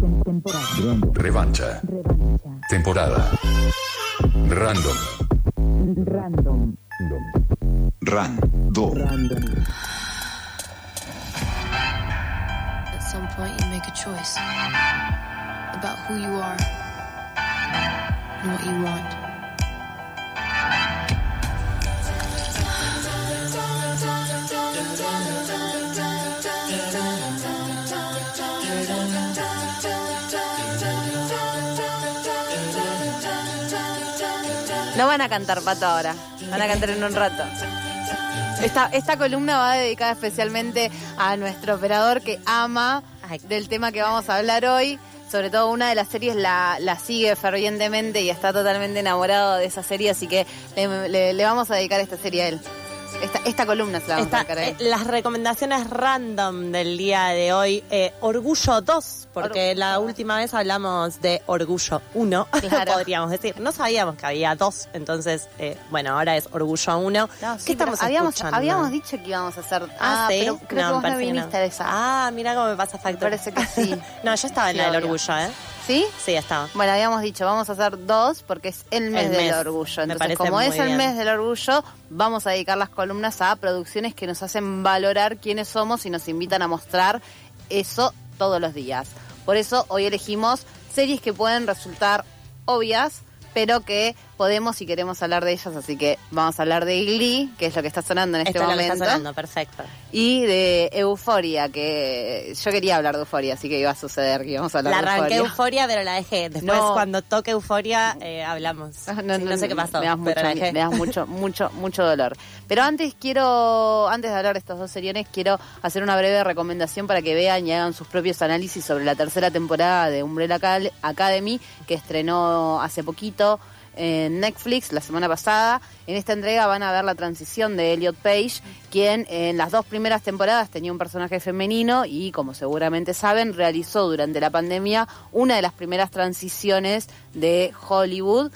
Temporada. Revancha. Revancha. Temporada. Random. Random. Random. Random. At some point, you make a choice about who you are and what you want. Van a cantar pato ahora, van a cantar en un rato. Esta, esta columna va dedicada especialmente a nuestro operador que ama del tema que vamos a hablar hoy. Sobre todo una de las series la, la sigue fervientemente y está totalmente enamorado de esa serie, así que le, le- le vamos a dedicar esta serie a él. Esta, esta columna se la vamos Esta- a eh, las recomendaciones random del día de hoy. eh, Orgullo 2, porque Orgullo. la última vez hablamos de Orgullo 1, Claro. podríamos decir. No sabíamos que había dos, entonces, eh, bueno, ahora es Orgullo 1. No, ¿Qué sí, pero estamos habíamos, escuchando? habíamos dicho que íbamos a hacer. Ah, ¿sí? pero creo que vos no que viniste a esa. Ah, mira cómo me pasa factor. parece que sí. no, yo estaba en la del obvio. Orgullo, ¿eh? ¿Sí? Sí, estaba. Bueno, habíamos dicho, vamos a hacer dos porque es el mes El del orgullo. Entonces, como es el bien. mes del orgullo, vamos a dedicar las columnas a producciones que nos hacen valorar quiénes somos y nos invitan a mostrar eso todos los días. Por eso hoy elegimos series que pueden resultar obvias, pero que podemos y queremos hablar de ellas. Así que vamos a hablar de Glee, que es lo que está sonando en este Esto es lo que momento. está sonando, perfecto. Y de Euforia, que yo quería hablar de Euforia, así que iba a suceder que íbamos a hablar La de arranqué Euforia. euforia, pero la dejé. Después, No. cuando toque euforia, eh, hablamos. Ah, Sí, no, sé qué pasó. Me das, mucho, la me das mucho, mucho, mucho dolor. Pero antes quiero, antes de hablar de estos dos seriones, quiero hacer una breve recomendación para que vean y hagan sus propios análisis sobre la tercera temporada de Umbrella Academy, que estrenó hace poquito en Netflix la semana pasada. En esta entrega van a ver la transición de Elliot Page, quien en las dos primeras temporadas tenía un personaje femenino y, como seguramente saben, realizó durante la pandemia una de las primeras transiciones de Hollywood.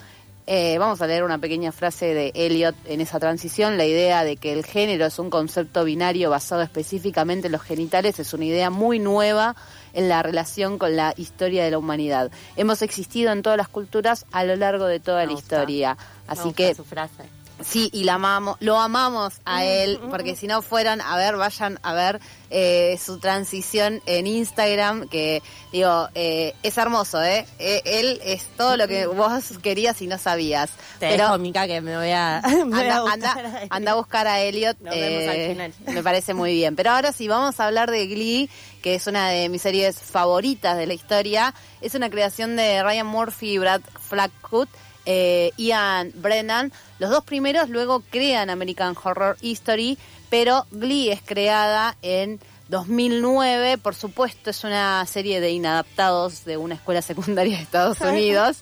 Eh, vamos a leer una pequeña frase de Elliot en esa transición. La idea de que el género es un concepto binario basado específicamente en los genitales es una idea muy nueva en la relación con la historia de la humanidad. Hemos existido en todas las culturas a lo largo de toda Me la gusta. historia. Me Así gusta que su frase. Sí, y la amamos, lo amamos a él, porque si no fueran, a ver, vayan a ver eh, su transición en Instagram, que digo, eh, es hermoso, ¿eh? Eh, Él es todo lo que vos querías y no sabías. Te Pero dejo, Mica, que me voy a, me voy a anda, buscar anda, anda a buscar a Elliot. Nos vemos al eh, final. Me parece muy bien. Pero ahora sí, vamos a hablar de Glee, que es una de mis series favoritas de la historia. Es una creación de Ryan Murphy y Brad Flackwood. Eh, Ian Brennan, los dos primeros luego crean American Horror History, pero Glee es creada en 2009, por supuesto es una serie de inadaptados de una escuela secundaria de Estados Unidos,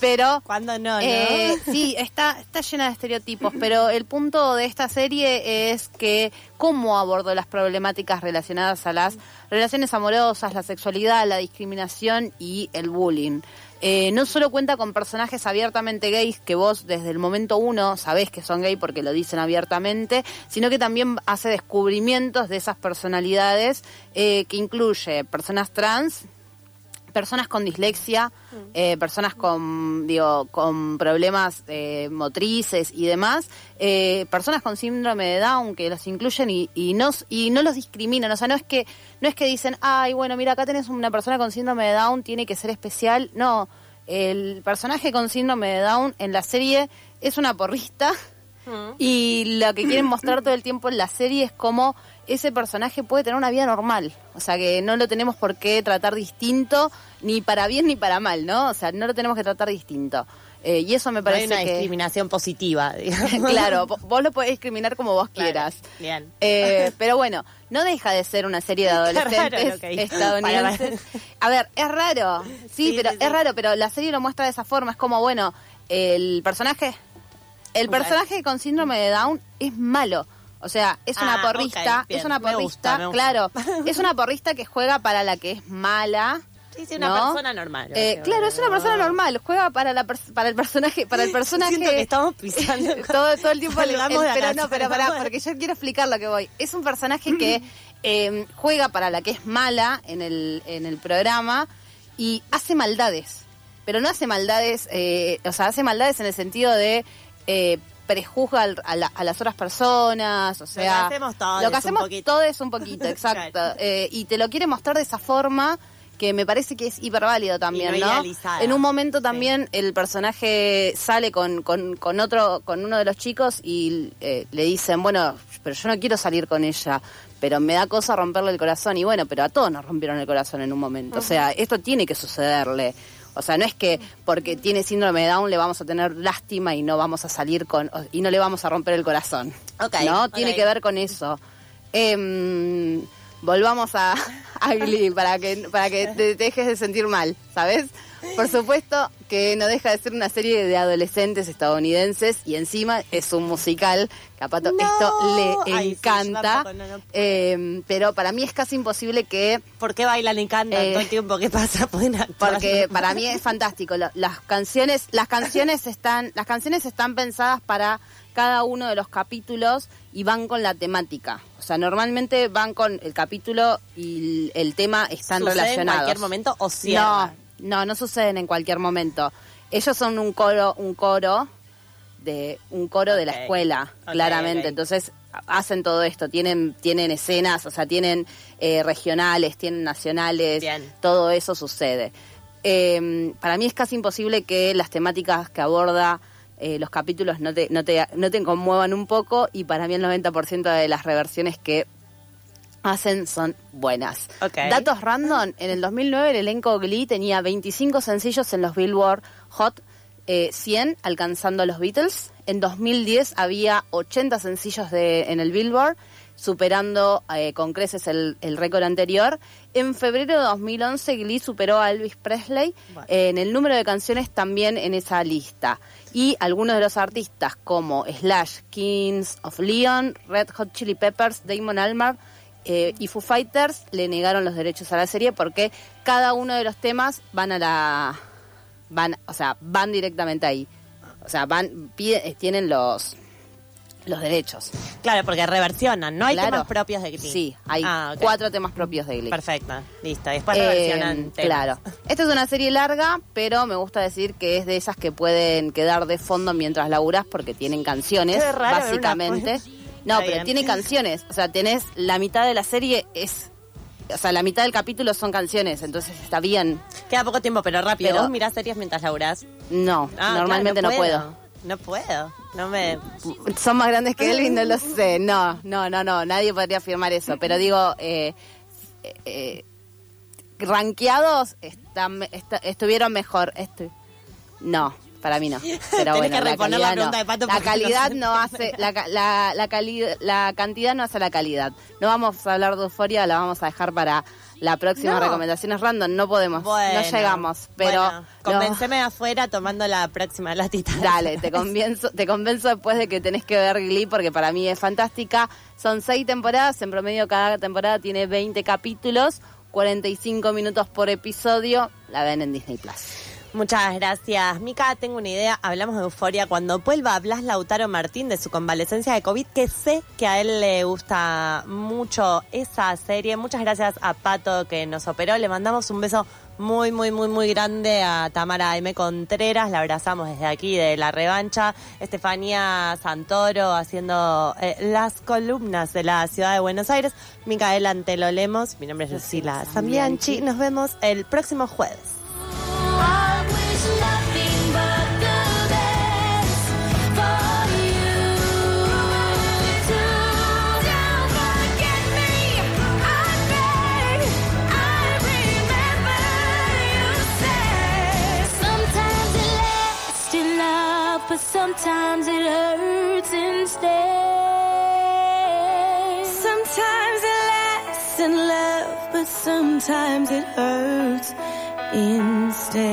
pero ¿Cuándo no, no? eh, sí, está, está llena de estereotipos, pero el punto de esta serie es que cómo abordó las problemáticas relacionadas a las relaciones amorosas, la sexualidad, la discriminación y el bullying. Eh, no solo cuenta con personajes abiertamente gays que vos desde el momento uno sabés que son gay porque lo dicen abiertamente, sino que también hace descubrimientos de esas personalidades eh, que incluye personas trans, personas con dislexia, eh, personas con, digo, con problemas eh, motrices y demás, eh, personas con síndrome de Down que los incluyen y, y, no, y no los discriminan. O sea, no es que no es que dicen, ay, bueno, mira, acá tenés una persona con síndrome de Down, tiene que ser especial. No, el personaje con síndrome de Down en la serie es una porrista. Y lo que quieren mostrar todo el tiempo en la serie es cómo ese personaje puede tener una vida normal. O sea, que no lo tenemos por qué tratar distinto, ni para bien ni para mal, ¿no? O sea, no lo tenemos que tratar distinto. Eh, y eso me No hay parece una que... discriminación positiva, digamos. claro, vo- vos lo podés discriminar como vos Claro, quieras. Bien. Eh, pero bueno, no deja de ser una serie de adolescentes estadounidenses. A ver, es raro, sí, Sí, pero sí, sí. es raro, pero la serie lo muestra de esa forma. Es como, bueno, el personaje, el personaje con síndrome de Down es malo. O sea, es una Ah, porrista, es una Me porrista, gusta, me gusta. claro, es una porrista que juega para la que es mala. Sí, sí, una ¿no? persona normal. Eh, claro, es una persona normal, juega para la para el personaje, para el personaje Siento que estamos pisando. todo, todo el tiempo el- el- de pero no, pero pará, porque yo quiero explicar lo que voy. Es un personaje que eh, juega para la que es mala en el, en el programa y hace maldades, pero no hace maldades, eh, o sea, hace maldades en el sentido de eh, prejuzga al- a, la- a las otras personas, o sea, hacemos todos lo que hacemos poquito. todos un poquito, exacto, Claro. Eh, y te lo quiere mostrar de esa forma que me parece que es hiperválido también, Y no. En un momento Sí. también el personaje sale con, con, con otro, con uno de los chicos y eh, le dicen, bueno, pero yo no quiero salir con ella, pero me da cosa romperle el corazón. Y bueno, pero a todos nos rompieron el corazón en un momento. O sea, esto tiene que sucederle. O sea, no es que porque tiene síndrome de Down le vamos a tener lástima y no vamos a salir con y no le vamos a romper el corazón. Ok, ¿No? Tiene que ver con eso. Em, volvamos a, a Glee para que para que te dejes de sentir mal, ¿sabes? Por supuesto que no deja de ser una serie de adolescentes estadounidenses y encima es un musical que a Pato No. esto le Ay, encanta. no, no. Em, pero para mí es casi imposible que ¿Por qué bailan y cantan Eh, todo el tiempo? ¿Qué pasa? Porque para mí es fantástico. Las canciones, las canciones están, las canciones están pensadas para cada uno de los capítulos y van con la temática. O sea, normalmente van con el capítulo y el, tema están ¿Sucede relacionados. en cualquier momento o No, cierra? No, no suceden en cualquier momento. Ellos son un coro, un coro de un coro de la escuela, claramente. Entonces ha- hacen todo esto, tienen tienen escenas, o sea, tienen eh, regionales, tienen nacionales, Bien. todo eso sucede. Eh, para mí es casi imposible que las temáticas que aborda eh, los capítulos no te, no, te, no te conmuevan un poco y para mí el 90% de las reversiones que hacen son buenas. Datos random, en el 2009 el elenco Glee tenía 25 sencillos en los Billboard Hot eh, 100, alcanzando a los Beatles. En 2010 había 80 sencillos de, en el Billboard, superando eh, con creces el, el récord anterior. En febrero de 2011 Glee superó a Elvis Presley Bueno. eh, en el número de canciones también en esa lista. Y algunos de los artistas como Slash, Kings of Leon, Red Hot Chili Peppers, Damon Albarn eh, y Foo Fighters le negaron los derechos a la serie porque cada uno de los temas van a la van, o sea, van directamente ahí. O sea, van pide- eh, tienen los los derechos. Claro, porque reversionan, ¿no? Hay Claro. temas propios de Glee. Sí, hay Ah, cuatro temas propios de Glee. Perfecto, listo. Después Eh, reversionan temas. claro. Esta es una serie larga, pero me gusta decir que es de esas que pueden quedar de fondo mientras laburas porque tienen canciones, Qué raro ver una- básicamente. No, pero tiene canciones. O sea, tenés la mitad de la serie es. O sea, la mitad del capítulo son canciones, entonces está bien. Queda poco tiempo, pero rápido. Pero- ¿Vos mirás series mientras laburás? No, Ah, normalmente claro, no puedo. No puedo. No me... Son más grandes que Elvis, no lo sé. No, no, no, no. Nadie podría afirmar eso. Pero digo, eh, eh, están, est- estuvieron mejor. Estu- no, para mí no. Pero bueno, que reponer la calidad pregunta no. de Pato La no calidad no hace, la, la, la, cali- la cantidad no hace la calidad. No vamos a hablar de euforia, la vamos a dejar para la próxima No. recomendaciones random. No podemos, Bueno, no llegamos. Pero bueno, no. convenceme de afuera tomando la próxima latita. Dale, te convenzo, te convenzo después de que tenés que ver Glee porque para mí es fantástica. Son seis temporadas, en promedio cada temporada tiene 20 capítulos, 45 minutos por episodio. La ven en Disney Plus. Muchas gracias. Mica, tengo una idea. Hablamos de euforia cuando vuelva Blas Lautaro Martín de su convalecencia de COVID, que sé que a él le gusta mucho esa serie. Muchas gracias a Pato que nos operó. Le mandamos un beso muy, muy, muy, muy grande a Tamara M. Contreras. La abrazamos desde aquí de la revancha. Estefanía Santoro haciendo eh, las columnas de la ciudad de Buenos Aires. Micaela Antelo Lemos. Mi nombre es Lucila Zambianchi. Nos vemos el próximo jueves. Sometimes it hurts instead. Sometimes it lasts in love, but sometimes it hurts instead.